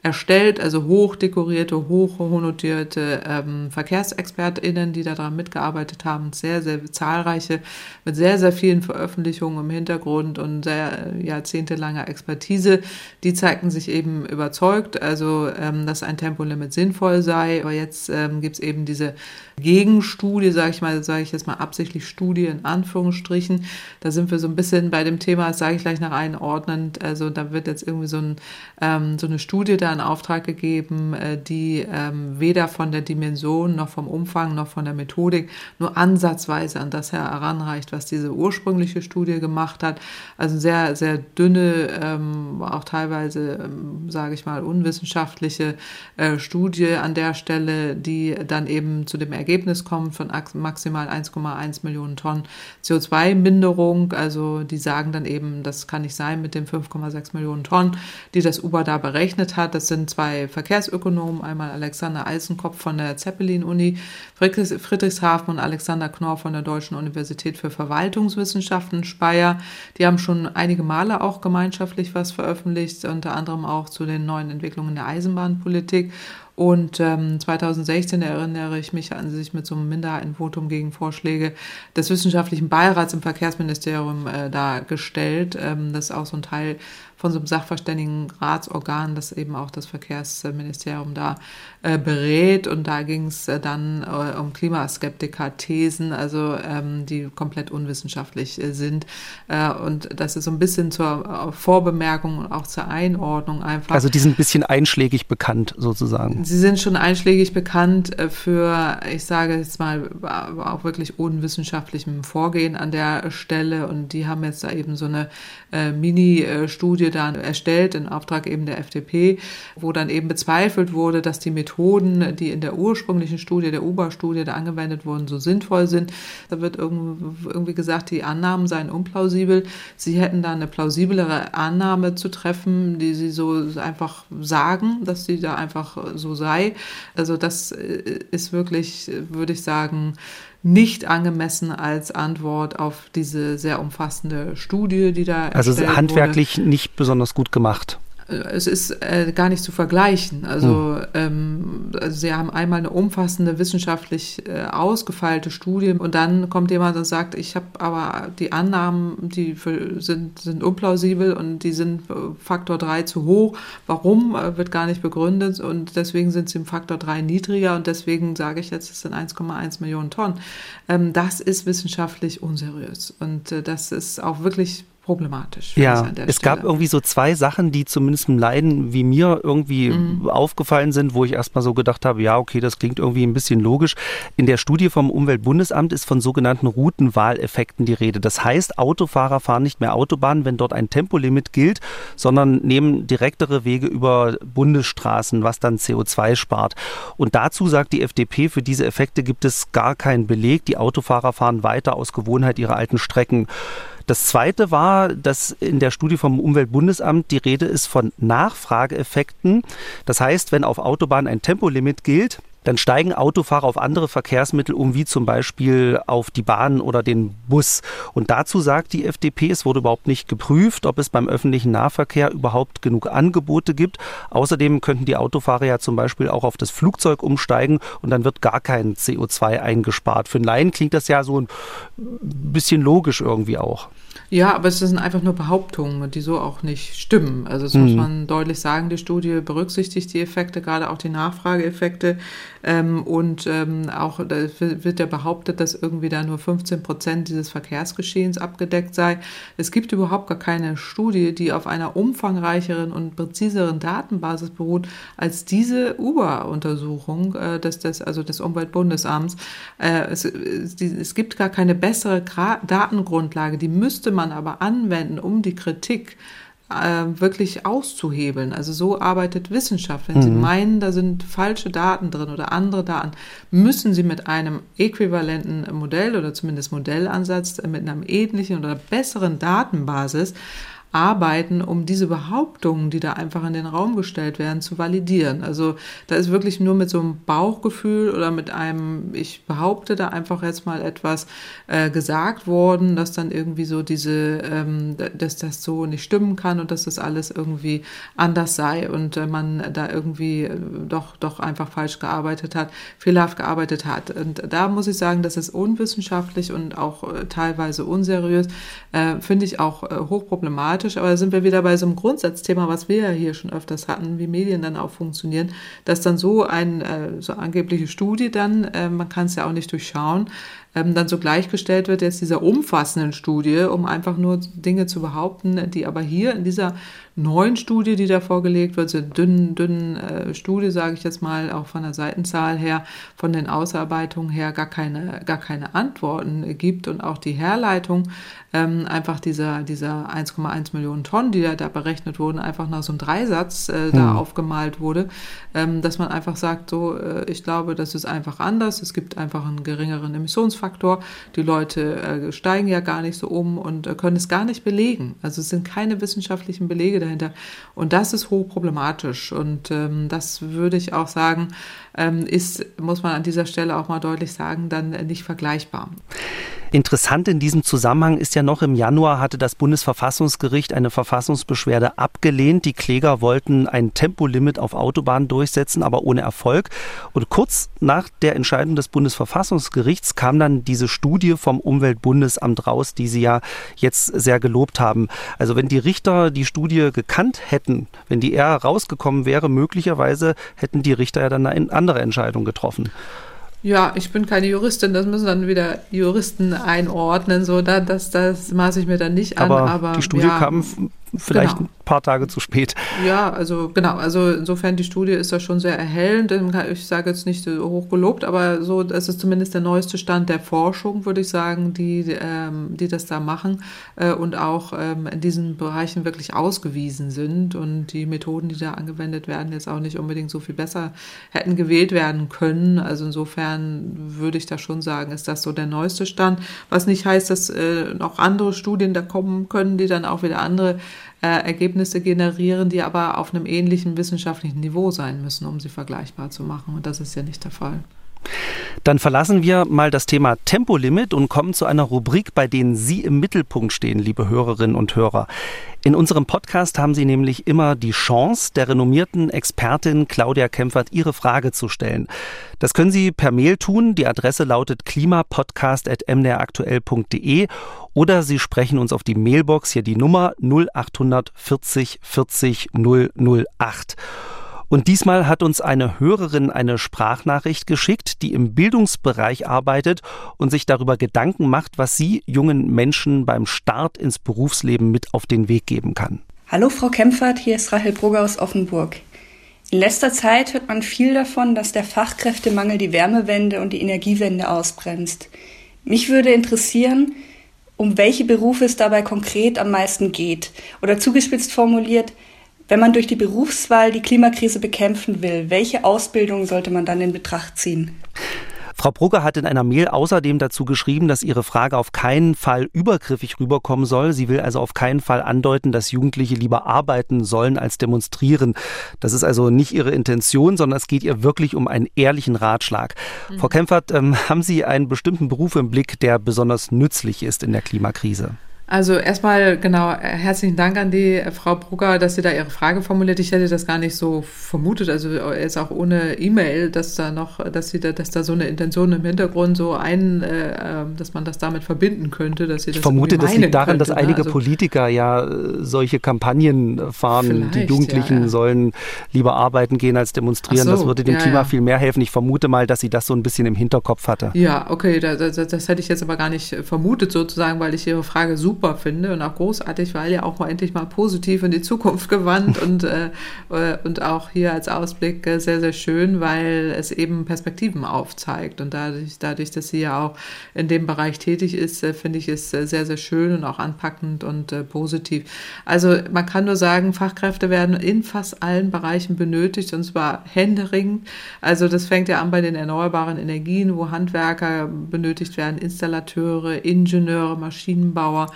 erstellt, also hochdekorierte, hochhonorierte ähm, VerkehrsexpertInnen, die daran mitgearbeitet haben, sehr, sehr zahlreiche, mit sehr, sehr vielen Veröffentlichungen im Hintergrund und sehr äh, jahrzehntelanger Expertise, die zeigten sich eben überzeugt, also ähm, dass ein Tempolimit sinnvoll sei. Aber jetzt ähm, gibt es eben diese Gegenstudie, sage ich mal, sage ich jetzt mal absichtlich Studie in Anführungsstrichen, Da sind wir so ein bisschen bei dem Thema, das sage ich gleich nach einordnend. Also da wird jetzt irgendwie so, ein, ähm, so eine Studie da in Auftrag gegeben, äh, die ähm, weder von der Dimension noch vom Umfang noch von der Methodik nur ansatzweise an das heranreicht, was diese ursprüngliche Studie gemacht hat. Also sehr, sehr dünne, ähm, auch teilweise, ähm, sage ich mal, unwissenschaftliche äh, Studie an der Stelle, die dann eben zu dem Ergebnis kommt von maximal 1,1 Millionen Tonnen CO2-Minderung. Also die sagen dann eben, das kann nicht sein mit den 5,6 Millionen Tonnen, die das UBA da berechnet hat. Das sind zwei Verkehrsökonomen, einmal Alexander Eisenkopf von der Zeppelin-Uni Friedrichshafen und Alexander Knorr von der Deutschen Universität für Verwaltungswissenschaften Speyer. Die haben schon einige Male auch gemeinschaftlich was veröffentlicht, unter anderem auch zu den neuen Entwicklungen der Eisenbahnpolitik. Und ähm, 2016 erinnere ich mich an sich mit so einem Minderheitenvotum gegen Vorschläge des wissenschaftlichen Beirats im Verkehrsministerium äh, dargestellt. Ähm, das ist auch so ein Teil von so einem Sachverständigenratsorgan, das eben auch das Verkehrsministerium da äh, berät. Und da ging es äh, dann äh, um Klimaskeptiker-Thesen, also ähm, die komplett unwissenschaftlich äh, sind. Äh, und das ist so ein bisschen zur äh, Vorbemerkung und auch zur Einordnung einfach. Also die sind ein bisschen einschlägig bekannt sozusagen. Sie sind schon einschlägig bekannt für, ich sage jetzt mal, auch wirklich unwissenschaftlichem Vorgehen an der Stelle. Und die haben jetzt da eben so eine Mini-Studie dann erstellt in Auftrag eben der FDP, wo dann eben bezweifelt wurde, dass die Methoden, die in der ursprünglichen Studie, der UBA-Studie da angewendet wurden, so sinnvoll sind. Da wird irgendwie gesagt, die Annahmen seien unplausibel. Sie hätten da eine plausiblere Annahme zu treffen, die sie so einfach sagen, dass sie da einfach so sei. Also das äh, ist wirklich, würde ich sagen, nicht angemessen als Antwort auf diese sehr umfassende Studie, die da Also handwerklich wurde. nicht besonders gut gemacht es ist äh, gar nicht zu vergleichen. Also, hm. ähm, also sie haben einmal eine umfassende wissenschaftlich äh, ausgefeilte Studie und dann kommt jemand und sagt, ich habe aber die Annahmen, die für, sind, sind unplausibel und die sind äh, Faktor 3 zu hoch. Warum, äh, wird gar nicht begründet und deswegen sind sie im Faktor 3 niedriger und deswegen sage ich jetzt, es sind 1,1 Millionen Tonnen. Ähm, das ist wissenschaftlich unseriös und äh, das ist auch wirklich problematisch. Ja, es Stelle. gab irgendwie so zwei Sachen, die zumindest im Leiden wie mir irgendwie mhm. aufgefallen sind, wo ich erstmal so gedacht habe, ja, okay, das klingt irgendwie ein bisschen logisch. In der Studie vom Umweltbundesamt ist von sogenannten Routenwahleffekten die Rede. Das heißt, Autofahrer fahren nicht mehr Autobahnen, wenn dort ein Tempolimit gilt, sondern nehmen direktere Wege über Bundesstraßen, was dann CO2 spart. Und dazu sagt die FDP, für diese Effekte gibt es gar keinen Beleg. Die Autofahrer fahren weiter aus Gewohnheit ihre alten Strecken. Das zweite war, dass in der Studie vom Umweltbundesamt die Rede ist von Nachfrageeffekten. Das heißt, wenn auf Autobahnen ein Tempolimit gilt, dann steigen Autofahrer auf andere Verkehrsmittel um, wie zum Beispiel auf die Bahn oder den Bus. Und dazu sagt die FDP, es wurde überhaupt nicht geprüft, ob es beim öffentlichen Nahverkehr überhaupt genug Angebote gibt. Außerdem könnten die Autofahrer ja zum Beispiel auch auf das Flugzeug umsteigen und dann wird gar kein CO2 eingespart. Für einen Laien klingt das ja so ein bisschen logisch irgendwie auch. Ja, aber es sind einfach nur Behauptungen, die so auch nicht stimmen. Also das mhm. muss man deutlich sagen, die Studie berücksichtigt die Effekte, gerade auch die Nachfrageeffekte. Ähm, und ähm, auch da wird ja behauptet, dass irgendwie da nur 15 Prozent dieses Verkehrsgeschehens abgedeckt sei. Es gibt überhaupt gar keine Studie, die auf einer umfangreicheren und präziseren Datenbasis beruht als diese Uber-Untersuchung äh, des, des, also des Umweltbundesamts. Äh, es, es gibt gar keine bessere Datengrundlage, die müsste man man aber anwenden, um die Kritik äh, wirklich auszuhebeln. Also so arbeitet Wissenschaft. Wenn mhm. Sie meinen, da sind falsche Daten drin oder andere Daten, müssen Sie mit einem äquivalenten Modell oder zumindest Modellansatz, äh, mit einer ähnlichen oder besseren Datenbasis arbeiten, um diese Behauptungen, die da einfach in den Raum gestellt werden, zu validieren. Also da ist wirklich nur mit so einem Bauchgefühl oder mit einem, ich behaupte da einfach jetzt mal etwas äh, gesagt worden, dass dann irgendwie so diese, ähm, dass das so nicht stimmen kann und dass das alles irgendwie anders sei und äh, man da irgendwie äh, doch, doch einfach falsch gearbeitet hat, fehlerhaft gearbeitet hat. Und da muss ich sagen, das ist unwissenschaftlich und auch äh, teilweise unseriös, äh, finde ich auch äh, hochproblematisch problematisch, aber da sind wir wieder bei so einem Grundsatzthema, was wir ja hier schon öfters hatten, wie Medien dann auch funktionieren, dass dann so ein, äh, so angebliche Studie dann, äh, man kann es ja auch nicht durchschauen, ähm, dann so gleichgestellt wird jetzt dieser umfassenden Studie, um einfach nur Dinge zu behaupten, die aber hier in dieser neuen Studie, die da vorgelegt wird, so dünnen, dünnen äh, Studie, sage ich jetzt mal, auch von der Seitenzahl her, von den Ausarbeitungen her gar keine, gar keine Antworten gibt und auch die Herleitung ähm, einfach dieser, dieser 1,1 Millionen Tonnen, die da, da berechnet wurden, einfach nach so einem Dreisatz äh, hm. da aufgemalt wurde, ähm, dass man einfach sagt, so, äh, ich glaube, das ist einfach anders, es gibt einfach einen geringeren Emissionsfaktor, die Leute äh, steigen ja gar nicht so um und äh, können es gar nicht belegen. Also es sind keine wissenschaftlichen Belege dahinter. Und das ist hochproblematisch. Und ähm, das würde ich auch sagen, ähm, ist, muss man an dieser Stelle auch mal deutlich sagen, dann nicht vergleichbar. Interessant in diesem Zusammenhang ist ja noch im Januar hatte das Bundesverfassungsgericht eine Verfassungsbeschwerde abgelehnt. Die Kläger wollten ein Tempolimit auf Autobahnen durchsetzen, aber ohne Erfolg. Und kurz nach der Entscheidung des Bundesverfassungsgerichts kam dann diese Studie vom Umweltbundesamt raus, die Sie ja jetzt sehr gelobt haben. Also wenn die Richter die Studie gekannt hätten, wenn die eher rausgekommen wäre, möglicherweise hätten die Richter ja dann eine andere Entscheidung getroffen. Ja, ich bin keine Juristin, das müssen dann wieder Juristen einordnen, so da, das, das maße ich mir dann nicht an. Aber, aber die Studie ja, kam vielleicht genau. ein paar Tage zu spät. Ja, also genau, also insofern die Studie ist ja schon sehr erhellend. Ich sage jetzt nicht hoch gelobt, aber so, das ist zumindest der neueste Stand der Forschung, würde ich sagen, die, ähm, die das da machen äh, und auch ähm, in diesen Bereichen wirklich ausgewiesen sind und die Methoden, die da angewendet werden, jetzt auch nicht unbedingt so viel besser hätten gewählt werden können. Also insofern würde ich da schon sagen, ist das so der neueste Stand, was nicht heißt, dass äh, noch andere Studien da kommen können, die dann auch wieder andere äh, Ergebnisse generieren, die aber auf einem ähnlichen wissenschaftlichen Niveau sein müssen, um sie vergleichbar zu machen. Und das ist ja nicht der Fall. Dann verlassen wir mal das Thema Tempolimit und kommen zu einer Rubrik, bei denen Sie im Mittelpunkt stehen, liebe Hörerinnen und Hörer. In unserem Podcast haben Sie nämlich immer die Chance, der renommierten Expertin Claudia Kempfert Ihre Frage zu stellen. Das können Sie per Mail tun. Die Adresse lautet klimapodcast.mdraktuell.de oder Sie sprechen uns auf die Mailbox, hier die Nummer 0840 40 008. Und diesmal hat uns eine Hörerin eine Sprachnachricht geschickt, die im Bildungsbereich arbeitet und sich darüber Gedanken macht, was sie jungen Menschen beim Start ins Berufsleben mit auf den Weg geben kann. Hallo Frau Kempfert, hier ist Rahel Brugger aus Offenburg. In letzter Zeit hört man viel davon, dass der Fachkräftemangel die Wärmewende und die Energiewende ausbremst. Mich würde interessieren, um welche Berufe es dabei konkret am meisten geht. Oder zugespitzt formuliert, wenn man durch die Berufswahl die Klimakrise bekämpfen will, welche Ausbildung sollte man dann in Betracht ziehen? Frau Brugger hat in einer Mail außerdem dazu geschrieben, dass ihre Frage auf keinen Fall übergriffig rüberkommen soll. Sie will also auf keinen Fall andeuten, dass Jugendliche lieber arbeiten sollen als demonstrieren. Das ist also nicht ihre Intention, sondern es geht ihr wirklich um einen ehrlichen Ratschlag. Mhm. Frau Kempfert, ähm, haben Sie einen bestimmten Beruf im Blick, der besonders nützlich ist in der Klimakrise? Also erstmal genau herzlichen Dank an die äh, Frau Brugger, dass sie da ihre Frage formuliert. Ich hätte das gar nicht so vermutet, also jetzt auch ohne E-Mail, dass da noch, dass sie da, dass da so eine Intention im Hintergrund so ein, äh, ähm, dass man das damit verbinden könnte, dass sie das Ich vermute, das liegt daran, könnte, dass einige ne? also, Politiker ja äh, solche Kampagnen fahren. Die Jugendlichen ja, ja. sollen lieber arbeiten gehen als demonstrieren. So, das würde dem ja, Klima viel mehr helfen. Ich vermute mal, dass sie das so ein bisschen im Hinterkopf hatte. Ja, okay, das, das, das hätte ich jetzt aber gar nicht vermutet sozusagen, weil ich ihre Frage super super finde und auch großartig, weil ja auch mal endlich mal positiv in die Zukunft gewandt und, äh, und auch hier als Ausblick äh, sehr, sehr schön, weil es eben Perspektiven aufzeigt. Und dadurch, dadurch dass sie ja auch in dem Bereich tätig ist, äh, finde ich es äh, sehr, sehr schön und auch anpackend und äh, positiv. Also man kann nur sagen, Fachkräfte werden in fast allen Bereichen benötigt und zwar händeringend. Also das fängt ja an bei den erneuerbaren Energien, wo Handwerker benötigt werden, Installateure, Ingenieure, Maschinenbauer,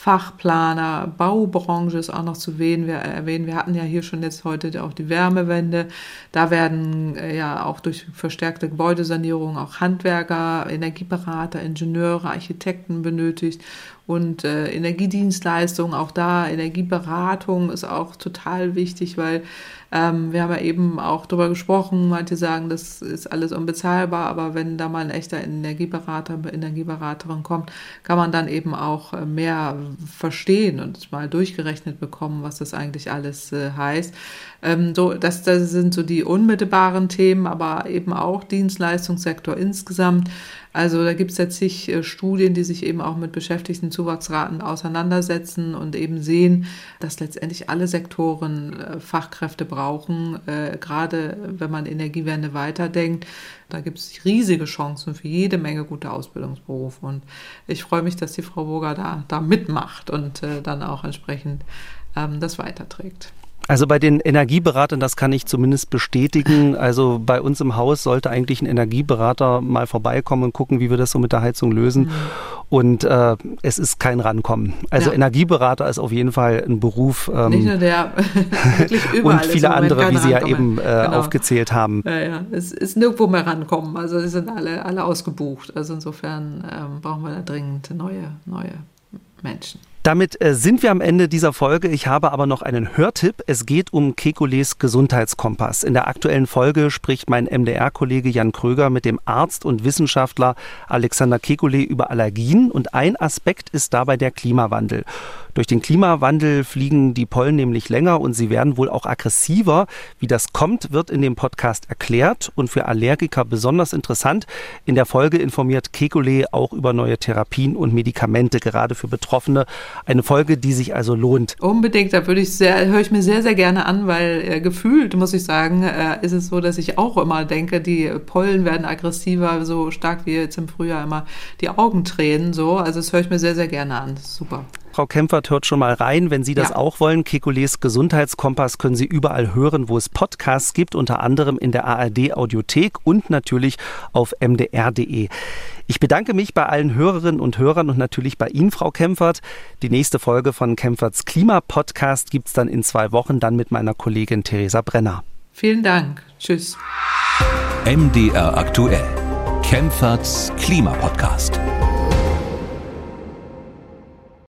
Fachplaner, Baubranche ist auch noch zu erwähnen. Wir hatten ja hier schon jetzt heute auch die Wärmewende. Da werden äh, ja auch durch verstärkte Gebäudesanierung auch Handwerker, Energieberater, Ingenieure, Architekten benötigt und äh, Energiedienstleistungen, auch da Energieberatung ist auch total wichtig, weil Ähm, wir haben ja eben auch darüber gesprochen, manche sagen, das ist alles unbezahlbar, aber wenn da mal ein echter Energieberater, Energieberaterin kommt, kann man dann eben auch äh, mehr verstehen und mal durchgerechnet bekommen, was das eigentlich alles äh, heißt. Ähm, so, das, das sind so die unmittelbaren Themen, aber eben auch Dienstleistungssektor insgesamt. Also da gibt es jetzt zig äh, Studien, die sich eben auch mit Beschäftigtenzuwachsraten auseinandersetzen und eben sehen, dass letztendlich alle Sektoren äh, Fachkräfte brauchen, äh, gerade wenn man Energiewende weiterdenkt. Da gibt es riesige Chancen für jede Menge gute Ausbildungsberufe. Und ich freue mich, dass die Frau Burger da, da mitmacht und dann auch entsprechend ähm, das weiterträgt. Also bei den Energieberatern, das kann ich zumindest bestätigen. Also bei uns im Haus sollte eigentlich ein Energieberater mal vorbeikommen und gucken, wie wir das so mit der Heizung lösen. Mhm. Und äh, es ist kein Rankommen. Also ja. Energieberater ist auf jeden Fall ein Beruf. Ähm, Nicht nur der, wirklich überall. und viele andere, wie Sie ja eben äh, genau. aufgezählt haben. Ja, ja, es ist nirgendwo mehr rankommen. Also sie sind alle, alle ausgebucht. Also insofern ähm, brauchen wir da dringend neue, neue Menschen. Damit äh, sind wir am Ende dieser Folge. Ich habe aber noch einen Hörtipp. Es geht um Kekules Gesundheitskompass. In der aktuellen Folge spricht mein MDR-Kollege Jan Kröger mit dem Arzt und Wissenschaftler Alexander Kekulé über Allergien und ein Aspekt ist dabei der Klimawandel. Durch den Klimawandel fliegen die Pollen nämlich länger und sie werden wohl auch aggressiver. Wie das kommt, wird in dem Podcast erklärt und für Allergiker besonders interessant. In der Folge informiert Kekulé auch über neue Therapien und Medikamente, gerade für Betroffene. Eine Folge, die sich also lohnt. Unbedingt, da würde ich sehr, höre ich mir sehr, sehr gerne an, weil äh, gefühlt, muss ich sagen, äh, ist es so, dass ich auch immer denke, die Pollen werden aggressiver, so stark wie jetzt im Frühjahr immer die Augen tränen. So. Also das höre ich mir sehr, sehr gerne an. super. Frau Kempfert hört schon mal rein, wenn Sie das ja. auch wollen. Kekules Gesundheitskompass können Sie überall hören, wo es Podcasts gibt, unter anderem in der ARD Audiothek und natürlich auf mdr.de. Ich bedanke mich bei allen Hörerinnen und Hörern und natürlich bei Ihnen, Frau Kempfert. Die nächste Folge von Kempferts Klimapodcast gibt es dann in zwei Wochen, dann mit meiner Kollegin Theresa Brenner. Vielen Dank. Tschüss. MDR aktuell. Kempferts Klimapodcast.